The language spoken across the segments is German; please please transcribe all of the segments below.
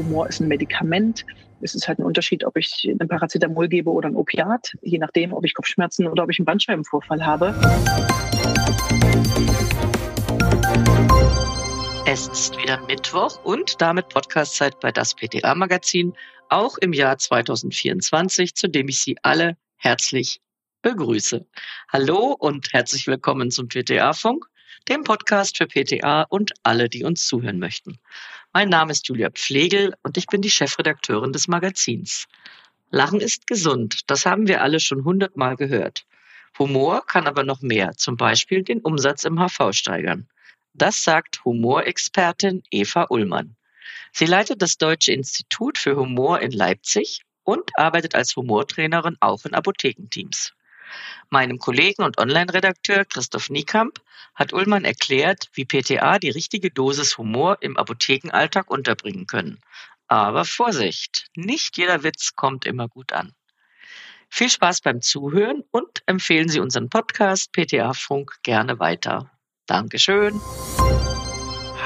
Humor ist ein Medikament. Es ist halt ein Unterschied, ob ich ein Paracetamol gebe oder ein Opiat, je nachdem, ob ich Kopfschmerzen oder ob ich einen Bandscheibenvorfall habe. Es ist wieder Mittwoch und damit Podcastzeit bei das PTA Magazin, auch im Jahr 2024, zu dem ich Sie alle herzlich begrüße. Hallo und herzlich willkommen zum PTA Funk dem Podcast für PTA und alle, die uns zuhören möchten. Mein Name ist Julia Pflegel und ich bin die Chefredakteurin des Magazins. Lachen ist gesund, das haben wir alle schon hundertmal gehört. Humor kann aber noch mehr, zum Beispiel den Umsatz im HV steigern. Das sagt Humorexpertin Eva Ullmann. Sie leitet das Deutsche Institut für Humor in Leipzig und arbeitet als Humortrainerin auch in Apothekenteams. Meinem Kollegen und Online-Redakteur Christoph Niekamp hat Ullmann erklärt, wie PTA die richtige Dosis Humor im Apothekenalltag unterbringen können. Aber Vorsicht, nicht jeder Witz kommt immer gut an. Viel Spaß beim Zuhören und empfehlen Sie unseren Podcast PTA Funk gerne weiter. Dankeschön.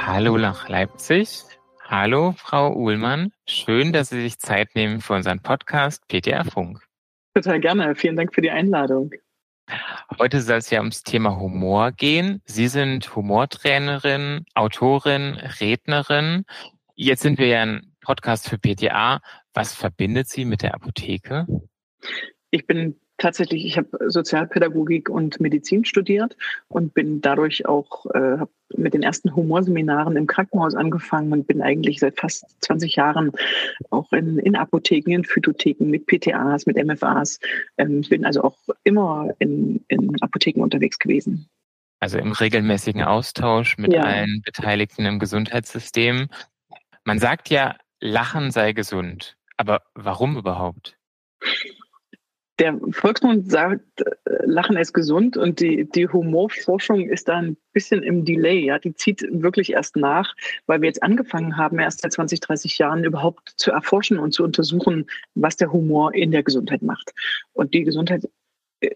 Hallo nach Leipzig. Hallo, Frau Uhlmann. Schön, dass Sie sich Zeit nehmen für unseren Podcast PTA Funk. Total gerne. Vielen Dank für die Einladung. Heute soll es ja ums Thema Humor gehen. Sie sind Humortrainerin, Autorin, Rednerin. Jetzt sind wir ja ein Podcast für PTA. Was verbindet Sie mit der Apotheke? Ich bin tatsächlich, ich habe Sozialpädagogik und Medizin studiert und bin dadurch auch äh, mit den ersten Humorseminaren im Krankenhaus angefangen und bin eigentlich seit fast 20 Jahren auch in, in Apotheken, in Phytotheken mit PTAs, mit MFAs. Ähm, ich bin also auch immer in, in Apotheken unterwegs gewesen. Also im regelmäßigen Austausch mit ja. allen Beteiligten im Gesundheitssystem. Man sagt ja, Lachen sei gesund. Aber warum überhaupt? Der Volksmund sagt, äh, Lachen ist gesund und die, die Humorforschung ist da ein bisschen im Delay. Ja, die zieht wirklich erst nach, weil wir jetzt angefangen haben, erst seit 20, 30 Jahren überhaupt zu erforschen und zu untersuchen, was der Humor in der Gesundheit macht. Und die Gesundheit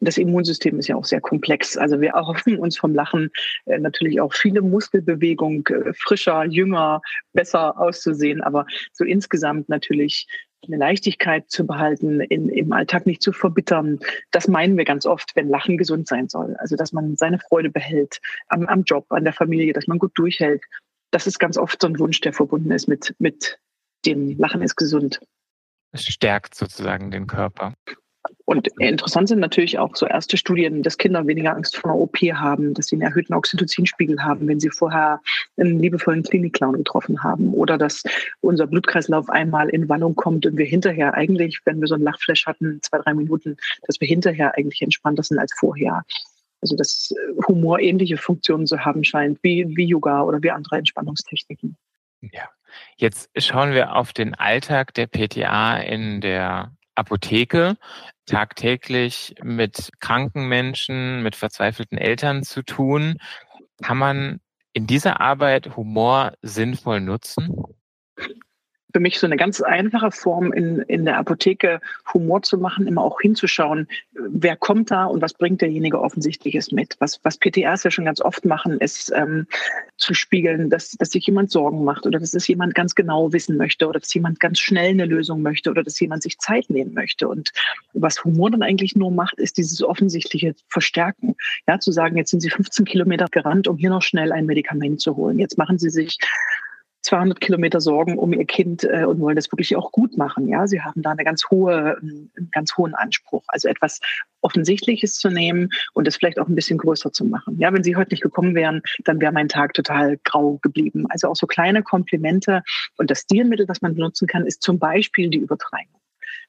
das Immunsystem ist ja auch sehr komplex. Also wir erhoffen uns vom Lachen äh, natürlich auch viele Muskelbewegung, äh, frischer, jünger, besser auszusehen, aber so insgesamt natürlich eine Leichtigkeit zu behalten, in, im Alltag nicht zu verbittern. Das meinen wir ganz oft, wenn Lachen gesund sein soll. Also dass man seine Freude behält am, am Job, an der Familie, dass man gut durchhält. Das ist ganz oft so ein Wunsch, der verbunden ist mit, mit dem Lachen ist gesund. Es stärkt sozusagen den Körper. Und interessant sind natürlich auch so erste Studien, dass Kinder weniger Angst vor einer OP haben, dass sie einen erhöhten Oxytocinspiegel haben, wenn sie vorher einen liebevollen Klinikclown getroffen haben. Oder dass unser Blutkreislauf einmal in Wallung kommt und wir hinterher eigentlich, wenn wir so einen Lachflash hatten, zwei, drei Minuten, dass wir hinterher eigentlich entspannter sind als vorher. Also dass Humor ähnliche Funktionen zu haben scheint, wie, wie Yoga oder wie andere Entspannungstechniken. Ja, jetzt schauen wir auf den Alltag der PTA in der Apotheke tagtäglich mit kranken Menschen, mit verzweifelten Eltern zu tun. Kann man in dieser Arbeit Humor sinnvoll nutzen? Für mich so eine ganz einfache Form in, in der Apotheke Humor zu machen, immer auch hinzuschauen, wer kommt da und was bringt derjenige Offensichtliches mit. Was, was PTRs ja schon ganz oft machen, ist ähm, zu spiegeln, dass, dass sich jemand Sorgen macht oder dass es jemand ganz genau wissen möchte oder dass jemand ganz schnell eine Lösung möchte oder dass jemand sich Zeit nehmen möchte. Und was Humor dann eigentlich nur macht, ist dieses offensichtliche Verstärken. Ja, zu sagen, jetzt sind Sie 15 Kilometer gerannt, um hier noch schnell ein Medikament zu holen. Jetzt machen Sie sich 200 Kilometer Sorgen um ihr Kind äh, und wollen das wirklich auch gut machen. Ja, sie haben da eine ganz hohe, einen ganz hohen Anspruch. Also etwas Offensichtliches zu nehmen und das vielleicht auch ein bisschen größer zu machen. Ja, wenn sie heute nicht gekommen wären, dann wäre mein Tag total grau geblieben. Also auch so kleine Komplimente und das Stilmittel, das man benutzen kann, ist zum Beispiel die Übertreibung.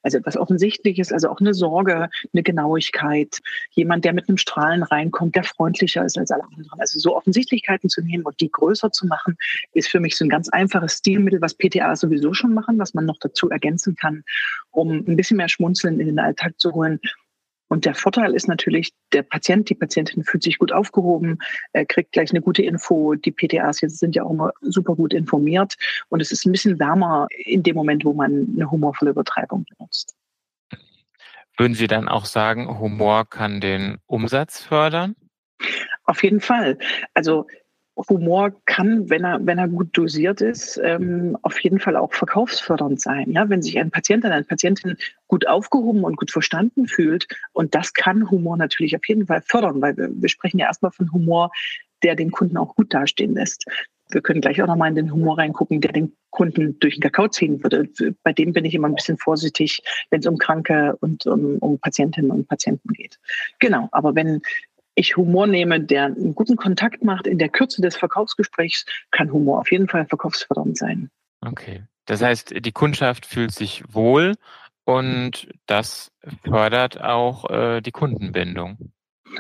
Also etwas Offensichtliches, also auch eine Sorge, eine Genauigkeit, jemand, der mit einem Strahlen reinkommt, der freundlicher ist als alle anderen. Also so Offensichtlichkeiten zu nehmen und die größer zu machen, ist für mich so ein ganz einfaches Stilmittel, was PTA sowieso schon machen, was man noch dazu ergänzen kann, um ein bisschen mehr Schmunzeln in den Alltag zu holen und der Vorteil ist natürlich, der Patient, die Patientin fühlt sich gut aufgehoben, er kriegt gleich eine gute Info. Die PTAs jetzt sind ja auch immer super gut informiert und es ist ein bisschen wärmer in dem Moment, wo man eine humorvolle Übertreibung benutzt. Würden Sie dann auch sagen, Humor kann den Umsatz fördern? Auf jeden Fall. Also Humor kann, wenn er, wenn er gut dosiert ist, ähm, auf jeden Fall auch verkaufsfördernd sein. Ja, wenn sich ein Patient, eine Patientin gut aufgehoben und gut verstanden fühlt, und das kann Humor natürlich auf jeden Fall fördern, weil wir, wir sprechen ja erstmal von Humor, der den Kunden auch gut dastehen lässt. Wir können gleich auch nochmal in den Humor reingucken, der den Kunden durch den Kakao ziehen würde. Bei dem bin ich immer ein bisschen vorsichtig, wenn es um Kranke und um, um Patientinnen und Patienten geht. Genau, aber wenn ich Humor nehme, der einen guten Kontakt macht in der Kürze des Verkaufsgesprächs, kann Humor auf jeden Fall verkaufsfördernd sein. Okay. Das heißt, die Kundschaft fühlt sich wohl und das fördert auch äh, die Kundenbindung.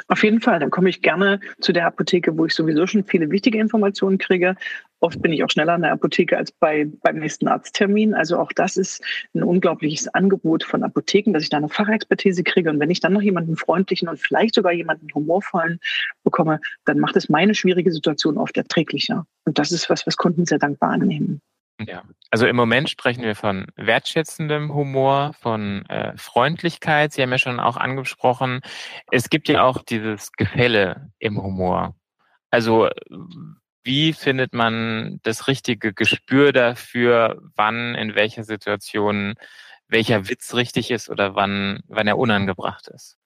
Auf jeden Fall, dann komme ich gerne zu der Apotheke, wo ich sowieso schon viele wichtige Informationen kriege. Oft bin ich auch schneller in der Apotheke als bei, beim nächsten Arzttermin. Also auch das ist ein unglaubliches Angebot von Apotheken, dass ich da eine Fachexpertise kriege. Und wenn ich dann noch jemanden freundlichen und vielleicht sogar jemanden humorvollen bekomme, dann macht es meine schwierige Situation oft erträglicher. Und das ist was, was Kunden sehr dankbar annehmen. Ja, also im Moment sprechen wir von wertschätzendem Humor, von äh, Freundlichkeit. Sie haben ja schon auch angesprochen, es gibt ja auch dieses Gefälle im Humor. Also wie findet man das richtige Gespür dafür, wann, in welcher Situation welcher Witz richtig ist oder wann, wann er unangebracht ist?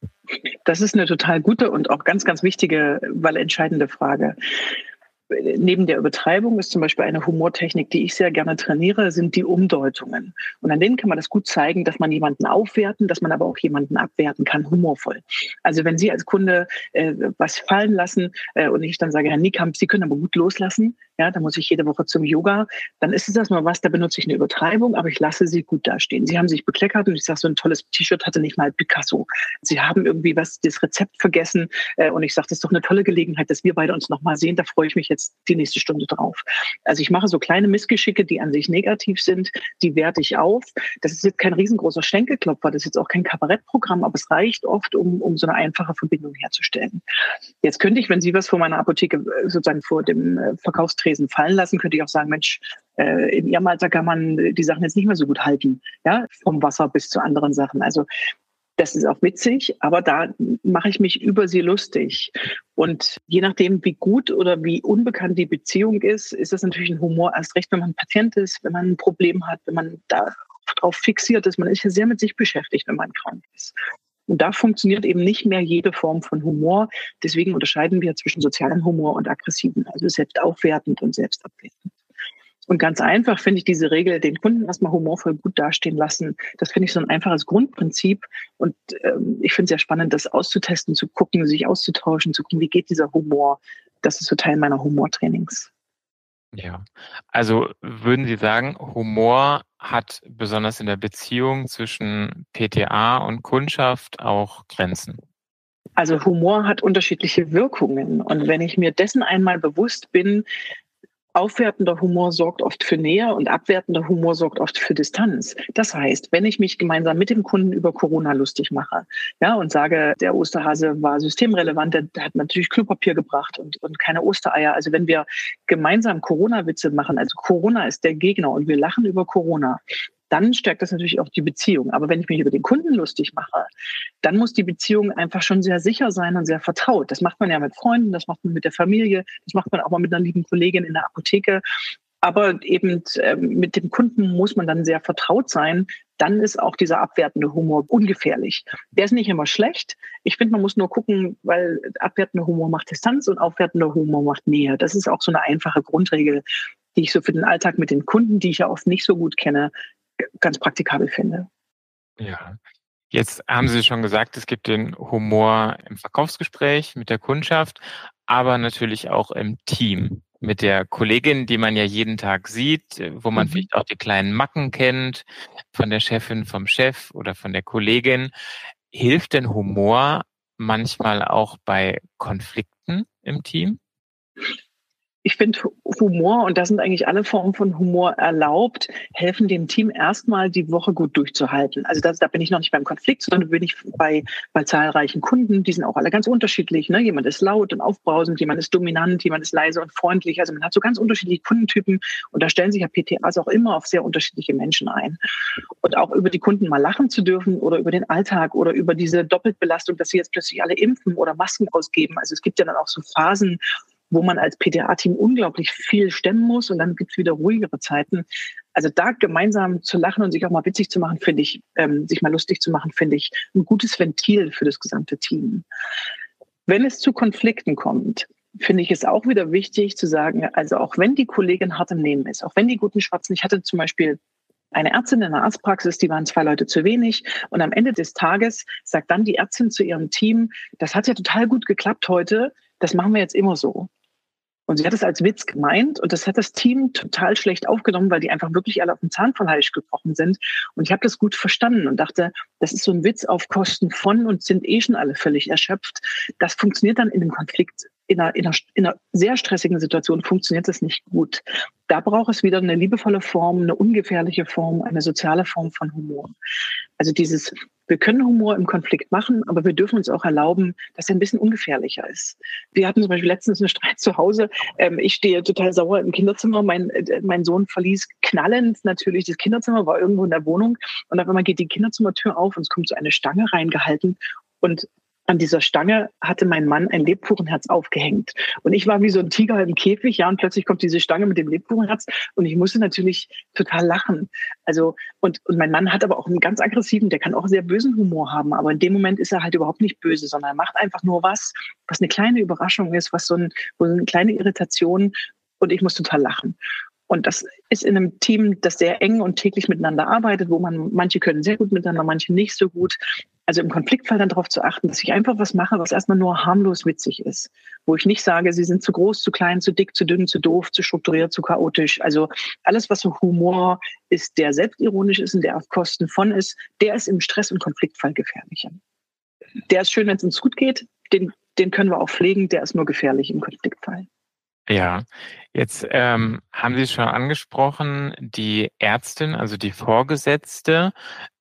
Das ist eine total gute und auch ganz, ganz wichtige, weil entscheidende Frage neben der Übertreibung ist zum Beispiel eine Humortechnik, die ich sehr gerne trainiere, sind die Umdeutungen. Und an denen kann man das gut zeigen, dass man jemanden aufwerten, dass man aber auch jemanden abwerten kann, humorvoll. Also wenn Sie als Kunde äh, was fallen lassen äh, und ich dann sage, Herr Niekamp, Sie können aber gut loslassen, ja, da muss ich jede Woche zum Yoga, dann ist es erstmal was, da benutze ich eine Übertreibung, aber ich lasse Sie gut dastehen. Sie haben sich bekleckert und ich sage, so ein tolles T-Shirt hatte nicht mal Picasso. Sie haben irgendwie was, das Rezept vergessen äh, und ich sage, das ist doch eine tolle Gelegenheit, dass wir beide uns nochmal sehen, da freue ich mich jetzt die nächste Stunde drauf. Also ich mache so kleine Missgeschicke, die an sich negativ sind, die werte ich auf. Das ist jetzt kein riesengroßer Schenkelklopfer, das ist jetzt auch kein Kabarettprogramm, aber es reicht oft, um, um so eine einfache Verbindung herzustellen. Jetzt könnte ich, wenn Sie was vor meiner Apotheke äh, sozusagen vor dem äh, Verkaufstresen fallen lassen, könnte ich auch sagen, Mensch, äh, in Ihrem Alter kann man die Sachen jetzt nicht mehr so gut halten, ja, vom Wasser bis zu anderen Sachen. Also das ist auch witzig, aber da mache ich mich über sie lustig. Und je nachdem, wie gut oder wie unbekannt die Beziehung ist, ist das natürlich ein Humor erst recht, wenn man Patient ist, wenn man ein Problem hat, wenn man darauf fixiert ist. Man ist ja sehr mit sich beschäftigt, wenn man krank ist. Und da funktioniert eben nicht mehr jede Form von Humor. Deswegen unterscheiden wir zwischen sozialem Humor und aggressiven, also selbstaufwertend und selbstabwertend. Und ganz einfach finde ich diese Regel, den Kunden erstmal humorvoll gut dastehen lassen. Das finde ich so ein einfaches Grundprinzip. Und ähm, ich finde es sehr spannend, das auszutesten, zu gucken, sich auszutauschen, zu gucken, wie geht dieser Humor. Das ist so Teil meiner Humortrainings. Ja, also würden Sie sagen, Humor hat besonders in der Beziehung zwischen PTA und Kundschaft auch Grenzen? Also Humor hat unterschiedliche Wirkungen. Und wenn ich mir dessen einmal bewusst bin, Aufwertender Humor sorgt oft für Nähe und abwertender Humor sorgt oft für Distanz. Das heißt, wenn ich mich gemeinsam mit dem Kunden über Corona lustig mache, ja, und sage, der Osterhase war systemrelevant, der, hat natürlich Klopapier gebracht und, und keine Ostereier. Also wenn wir gemeinsam Corona-Witze machen, also Corona ist der Gegner und wir lachen über Corona, dann stärkt das natürlich auch die Beziehung. Aber wenn ich mich über den Kunden lustig mache, dann muss die Beziehung einfach schon sehr sicher sein und sehr vertraut. Das macht man ja mit Freunden, das macht man mit der Familie, das macht man auch mal mit einer lieben Kollegin in der Apotheke. Aber eben äh, mit dem Kunden muss man dann sehr vertraut sein. Dann ist auch dieser abwertende Humor ungefährlich. Der ist nicht immer schlecht. Ich finde, man muss nur gucken, weil abwertender Humor macht Distanz und aufwertender Humor macht Nähe. Das ist auch so eine einfache Grundregel, die ich so für den Alltag mit den Kunden, die ich ja oft nicht so gut kenne, ganz praktikabel finde. Ja. Jetzt haben Sie schon gesagt, es gibt den Humor im Verkaufsgespräch mit der Kundschaft, aber natürlich auch im Team mit der Kollegin, die man ja jeden Tag sieht, wo man mhm. vielleicht auch die kleinen Macken kennt, von der Chefin, vom Chef oder von der Kollegin. Hilft denn Humor manchmal auch bei Konflikten im Team? Ich finde Humor, und da sind eigentlich alle Formen von Humor erlaubt, helfen dem Team erstmal die Woche gut durchzuhalten. Also das, da bin ich noch nicht beim Konflikt, sondern bin ich bei, bei zahlreichen Kunden. Die sind auch alle ganz unterschiedlich. Ne? Jemand ist laut und aufbrausend, jemand ist dominant, jemand ist leise und freundlich. Also man hat so ganz unterschiedliche Kundentypen und da stellen sich ja PTAs auch immer auf sehr unterschiedliche Menschen ein. Und auch über die Kunden mal lachen zu dürfen oder über den Alltag oder über diese Doppelbelastung, dass sie jetzt plötzlich alle impfen oder Masken ausgeben. Also es gibt ja dann auch so Phasen, wo man als PTA-Team unglaublich viel stemmen muss und dann gibt's wieder ruhigere Zeiten. Also da gemeinsam zu lachen und sich auch mal witzig zu machen, finde ich, ähm, sich mal lustig zu machen, finde ich ein gutes Ventil für das gesamte Team. Wenn es zu Konflikten kommt, finde ich es auch wieder wichtig zu sagen, also auch wenn die Kollegin hart im Nehmen ist, auch wenn die guten Schwarzen, ich hatte zum Beispiel eine Ärztin in der Arztpraxis, die waren zwei Leute zu wenig. Und am Ende des Tages sagt dann die Ärztin zu ihrem Team, das hat ja total gut geklappt heute, das machen wir jetzt immer so. Und sie hat es als Witz gemeint und das hat das Team total schlecht aufgenommen, weil die einfach wirklich alle auf den Zahn von Hals gebrochen sind. Und ich habe das gut verstanden und dachte, das ist so ein Witz auf Kosten von und sind eh schon alle völlig erschöpft. Das funktioniert dann in dem Konflikt in einer, in, einer, in einer sehr stressigen Situation funktioniert das nicht gut. Da braucht es wieder eine liebevolle Form, eine ungefährliche Form, eine soziale Form von Humor. Also dieses, wir können Humor im Konflikt machen, aber wir dürfen uns auch erlauben, dass er ein bisschen ungefährlicher ist. Wir hatten zum Beispiel letztens einen Streit zu Hause. Ähm, ich stehe total sauer im Kinderzimmer. Mein, äh, mein Sohn verließ knallend natürlich das Kinderzimmer, war irgendwo in der Wohnung. Und auf einmal geht die Kinderzimmertür auf und es kommt so eine Stange reingehalten. Und an dieser Stange hatte mein Mann ein Lebkuchenherz aufgehängt. Und ich war wie so ein Tiger im Käfig, ja, und plötzlich kommt diese Stange mit dem Lebkuchenherz und ich musste natürlich total lachen. Also, und, und mein Mann hat aber auch einen ganz aggressiven, der kann auch sehr bösen Humor haben, aber in dem Moment ist er halt überhaupt nicht böse, sondern er macht einfach nur was, was eine kleine Überraschung ist, was so, ein, so eine kleine Irritation und ich muss total lachen. Und das ist in einem Team, das sehr eng und täglich miteinander arbeitet, wo man, manche können sehr gut miteinander, manche nicht so gut. Also im Konfliktfall dann darauf zu achten, dass ich einfach was mache, was erstmal nur harmlos witzig ist. Wo ich nicht sage, sie sind zu groß, zu klein, zu dick, zu dünn, zu doof, zu strukturiert, zu chaotisch. Also alles, was so Humor ist, der selbstironisch ist und der auf Kosten von ist, der ist im Stress- und Konfliktfall gefährlicher. Der ist schön, wenn es uns gut geht. Den, den können wir auch pflegen. Der ist nur gefährlich im Konfliktfall. Ja, jetzt ähm, haben Sie schon angesprochen, die Ärztin, also die Vorgesetzte.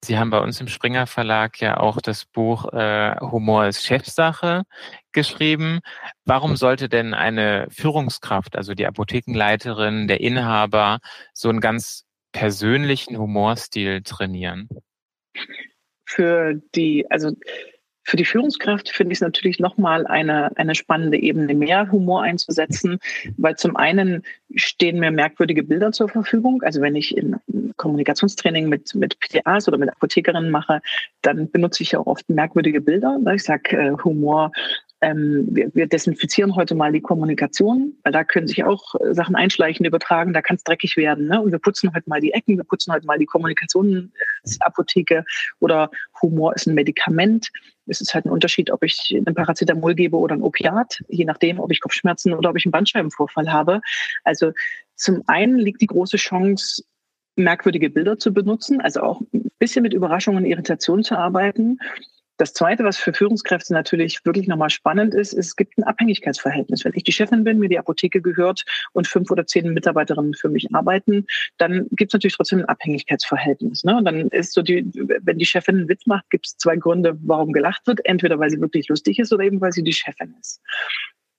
Sie haben bei uns im Springer Verlag ja auch das Buch äh, Humor ist Chefsache geschrieben. Warum sollte denn eine Führungskraft, also die Apothekenleiterin, der Inhaber, so einen ganz persönlichen Humorstil trainieren? Für die, also für die Führungskraft finde ich es natürlich nochmal eine, eine spannende Ebene, mehr Humor einzusetzen, weil zum einen stehen mir merkwürdige Bilder zur Verfügung. Also wenn ich in Kommunikationstraining mit, mit PTAs oder mit Apothekerinnen mache, dann benutze ich ja auch oft merkwürdige Bilder. Ich sage, äh, Humor ähm, wir, wir desinfizieren heute mal die Kommunikation, weil da können sich auch äh, Sachen einschleichen, übertragen, da kann es dreckig werden. Ne? Und wir putzen heute mal die Ecken, wir putzen heute mal die Kommunikationsapotheke oder Humor ist ein Medikament. Es ist halt ein Unterschied, ob ich ein Paracetamol gebe oder ein Opiat, je nachdem, ob ich Kopfschmerzen oder ob ich einen Bandscheibenvorfall habe. Also zum einen liegt die große Chance, merkwürdige Bilder zu benutzen, also auch ein bisschen mit Überraschungen und Irritationen zu arbeiten. Das Zweite, was für Führungskräfte natürlich wirklich nochmal spannend ist, ist, es gibt ein Abhängigkeitsverhältnis. Wenn ich die Chefin bin, mir die Apotheke gehört und fünf oder zehn Mitarbeiterinnen für mich arbeiten, dann gibt es natürlich trotzdem ein Abhängigkeitsverhältnis. Ne? Und dann ist so die, wenn die Chefin einen Witz macht, gibt es zwei Gründe, warum gelacht wird. Entweder weil sie wirklich lustig ist oder eben weil sie die Chefin ist.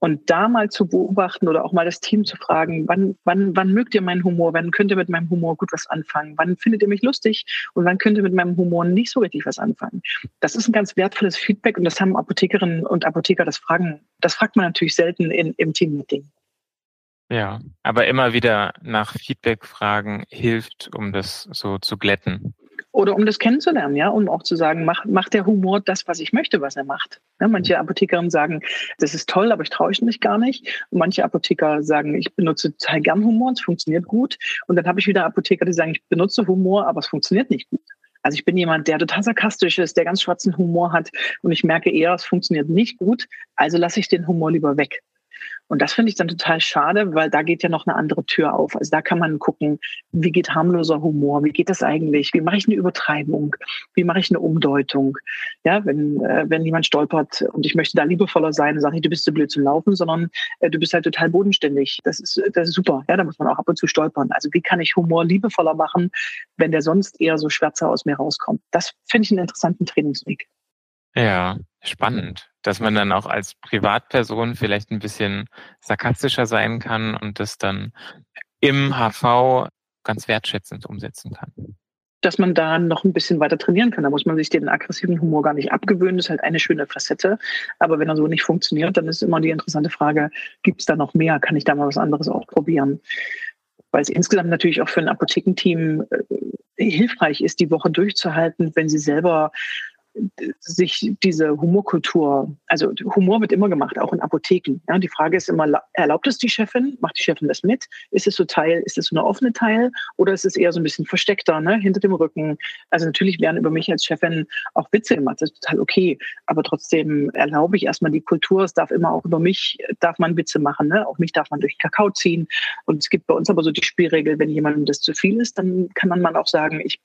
Und da mal zu beobachten oder auch mal das Team zu fragen, wann, wann, wann mögt ihr meinen Humor? Wann könnt ihr mit meinem Humor gut was anfangen? Wann findet ihr mich lustig? Und wann könnt ihr mit meinem Humor nicht so richtig was anfangen? Das ist ein ganz wertvolles Feedback und das haben Apothekerinnen und Apotheker, das fragen, das fragt man natürlich selten in, im Teammeeting. Ja, aber immer wieder nach Feedback fragen hilft, um das so zu glätten oder um das kennenzulernen, ja, um auch zu sagen, macht, macht der Humor das, was ich möchte, was er macht. Ja, manche Apothekerinnen sagen, das ist toll, aber ich traue mich gar nicht. Und manche Apotheker sagen, ich benutze total gern Humor, es funktioniert gut. Und dann habe ich wieder Apotheker, die sagen, ich benutze Humor, aber es funktioniert nicht gut. Also ich bin jemand, der total sarkastisch ist, der ganz schwarzen Humor hat und ich merke eher, es funktioniert nicht gut, also lasse ich den Humor lieber weg. Und das finde ich dann total schade, weil da geht ja noch eine andere Tür auf. Also da kann man gucken, wie geht harmloser Humor, wie geht das eigentlich, wie mache ich eine Übertreibung, wie mache ich eine Umdeutung. Ja, wenn, äh, wenn jemand stolpert und ich möchte da liebevoller sein, sage ich, du bist zu blöd zum Laufen, sondern äh, du bist halt total bodenständig. Das ist, das ist super. Ja, da muss man auch ab und zu stolpern. Also wie kann ich Humor liebevoller machen, wenn der sonst eher so schwärzer aus mir rauskommt? Das finde ich einen interessanten Trainingsweg. Ja, spannend, dass man dann auch als Privatperson vielleicht ein bisschen sarkastischer sein kann und das dann im HV ganz wertschätzend umsetzen kann. dass man da noch ein bisschen weiter trainieren kann. Da muss man sich den aggressiven Humor gar nicht abgewöhnen. Das ist halt eine schöne Facette. Aber wenn er so nicht funktioniert, dann ist immer die interessante Frage, gibt es da noch mehr? Kann ich da mal was anderes ausprobieren? Weil es insgesamt natürlich auch für ein Apothekenteam äh, hilfreich ist, die Woche durchzuhalten, wenn sie selber sich diese Humorkultur, also Humor wird immer gemacht, auch in Apotheken. Ja, die Frage ist immer, erlaubt es die Chefin? Macht die Chefin das mit? Ist es so Teil, ist es so eine offene Teil oder ist es eher so ein bisschen versteckter, ne, hinter dem Rücken? Also natürlich werden über mich als Chefin auch Witze gemacht, das ist total okay. Aber trotzdem erlaube ich erstmal die Kultur. Es darf immer auch über mich, darf man Witze machen, ne? Auch mich darf man durch Kakao ziehen. Und es gibt bei uns aber so die Spielregel, wenn jemandem das zu viel ist, dann kann man auch sagen, ich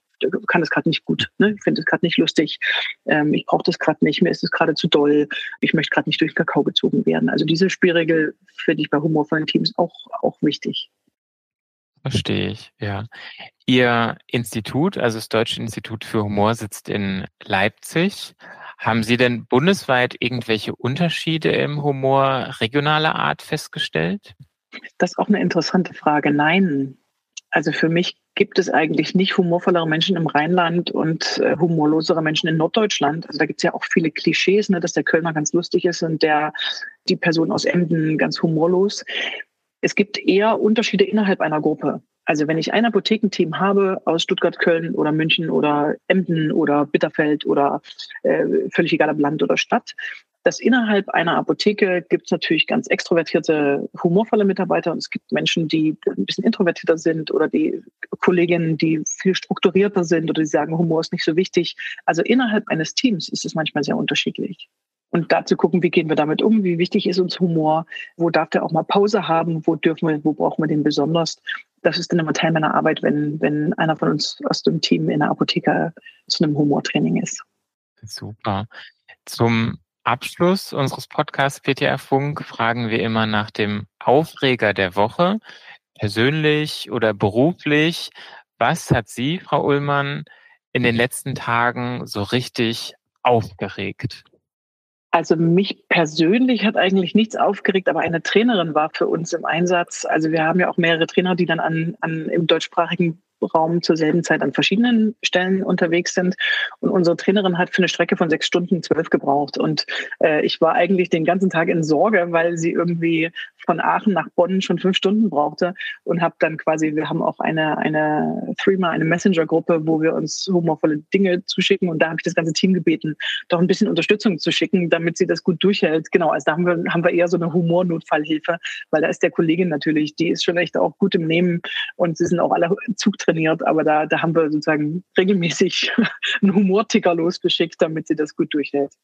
kann das gerade nicht gut, ne? ich finde es gerade nicht lustig, ähm, ich brauche das gerade nicht, mir ist es gerade zu doll, ich möchte gerade nicht durch den Kakao gezogen werden. Also diese Spielregel finde ich bei humorvollen Teams auch, auch wichtig. Verstehe ich, ja. Ihr Institut, also das Deutsche Institut für Humor, sitzt in Leipzig. Haben Sie denn bundesweit irgendwelche Unterschiede im Humor regionaler Art festgestellt? Das ist auch eine interessante Frage. Nein. Also für mich gibt es eigentlich nicht humorvollere Menschen im Rheinland und äh, humorlosere Menschen in Norddeutschland. Also da gibt es ja auch viele Klischees, ne, dass der Kölner ganz lustig ist und der die Person aus Emden ganz humorlos. Es gibt eher Unterschiede innerhalb einer Gruppe. Also wenn ich ein Apothekenteam habe aus Stuttgart, Köln oder München oder Emden oder Bitterfeld oder äh, völlig egal ob Land oder Stadt, dass innerhalb einer Apotheke gibt es natürlich ganz extrovertierte, humorvolle Mitarbeiter und es gibt Menschen, die ein bisschen introvertierter sind oder die Kolleginnen, die viel strukturierter sind oder die sagen, Humor ist nicht so wichtig. Also innerhalb eines Teams ist es manchmal sehr unterschiedlich. Und da zu gucken, wie gehen wir damit um, wie wichtig ist uns Humor, wo darf der auch mal Pause haben, wo dürfen wir, wo brauchen wir den besonders. Das ist dann immer Teil meiner Arbeit, wenn, wenn einer von uns aus dem Team in der Apotheke zu einem Humortraining ist. Super. Zum Abschluss unseres Podcasts PTR Funk fragen wir immer nach dem Aufreger der Woche, persönlich oder beruflich. Was hat Sie, Frau Ullmann, in den letzten Tagen so richtig aufgeregt? Also mich persönlich hat eigentlich nichts aufgeregt, aber eine Trainerin war für uns im Einsatz. Also wir haben ja auch mehrere Trainer, die dann an, an im deutschsprachigen Raum zur selben Zeit an verschiedenen Stellen unterwegs sind. Und unsere Trainerin hat für eine Strecke von sechs Stunden zwölf gebraucht. Und äh, ich war eigentlich den ganzen Tag in Sorge, weil sie irgendwie von Aachen nach Bonn schon fünf Stunden brauchte und habe dann quasi, wir haben auch eine, eine Threema, eine Messenger-Gruppe, wo wir uns humorvolle Dinge zuschicken und da habe ich das ganze Team gebeten, doch ein bisschen Unterstützung zu schicken, damit sie das gut durchhält. Genau, also da haben wir, haben wir eher so eine Humornotfallhilfe, weil da ist der Kollegin natürlich, die ist schon echt auch gut im Nehmen und sie sind auch alle zugtrainiert, aber da, da haben wir sozusagen regelmäßig einen Humorticker losgeschickt, damit sie das gut durchhält.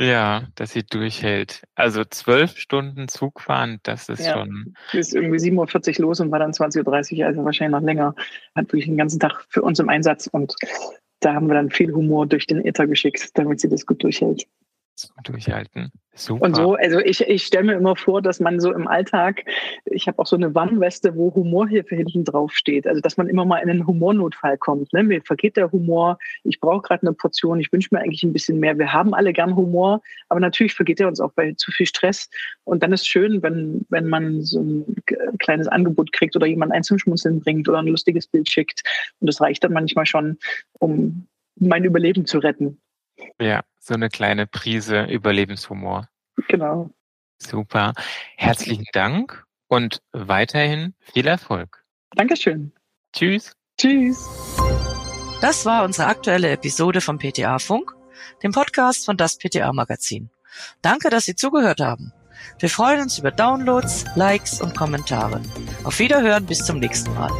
Ja, dass sie durchhält. Also zwölf Stunden Zug fahren, das ist ja, schon. Sie ist irgendwie 7.40 Uhr los und war dann 20.30 Uhr, also wahrscheinlich noch länger. Hat wirklich den ganzen Tag für uns im Einsatz und da haben wir dann viel Humor durch den Äther geschickt, damit sie das gut durchhält durchhalten. Super. Und so, also ich, ich stelle mir immer vor, dass man so im Alltag, ich habe auch so eine Warnweste, wo Humorhilfe hinten drauf steht. Also dass man immer mal in einen Humornotfall kommt. Ne? Mir vergeht der Humor, ich brauche gerade eine Portion, ich wünsche mir eigentlich ein bisschen mehr. Wir haben alle gern Humor, aber natürlich vergeht er uns auch bei zu viel Stress. Und dann ist schön, wenn, wenn man so ein kleines Angebot kriegt oder jemand ein zum Schmunzeln bringt oder ein lustiges Bild schickt. Und das reicht dann manchmal schon, um mein Überleben zu retten. Ja, so eine kleine Prise Überlebenshumor. Genau. Super. Herzlichen Dank und weiterhin viel Erfolg. Dankeschön. Tschüss. Tschüss. Das war unsere aktuelle Episode vom PTA Funk, dem Podcast von das PTA Magazin. Danke, dass Sie zugehört haben. Wir freuen uns über Downloads, Likes und Kommentare. Auf Wiederhören bis zum nächsten Mal.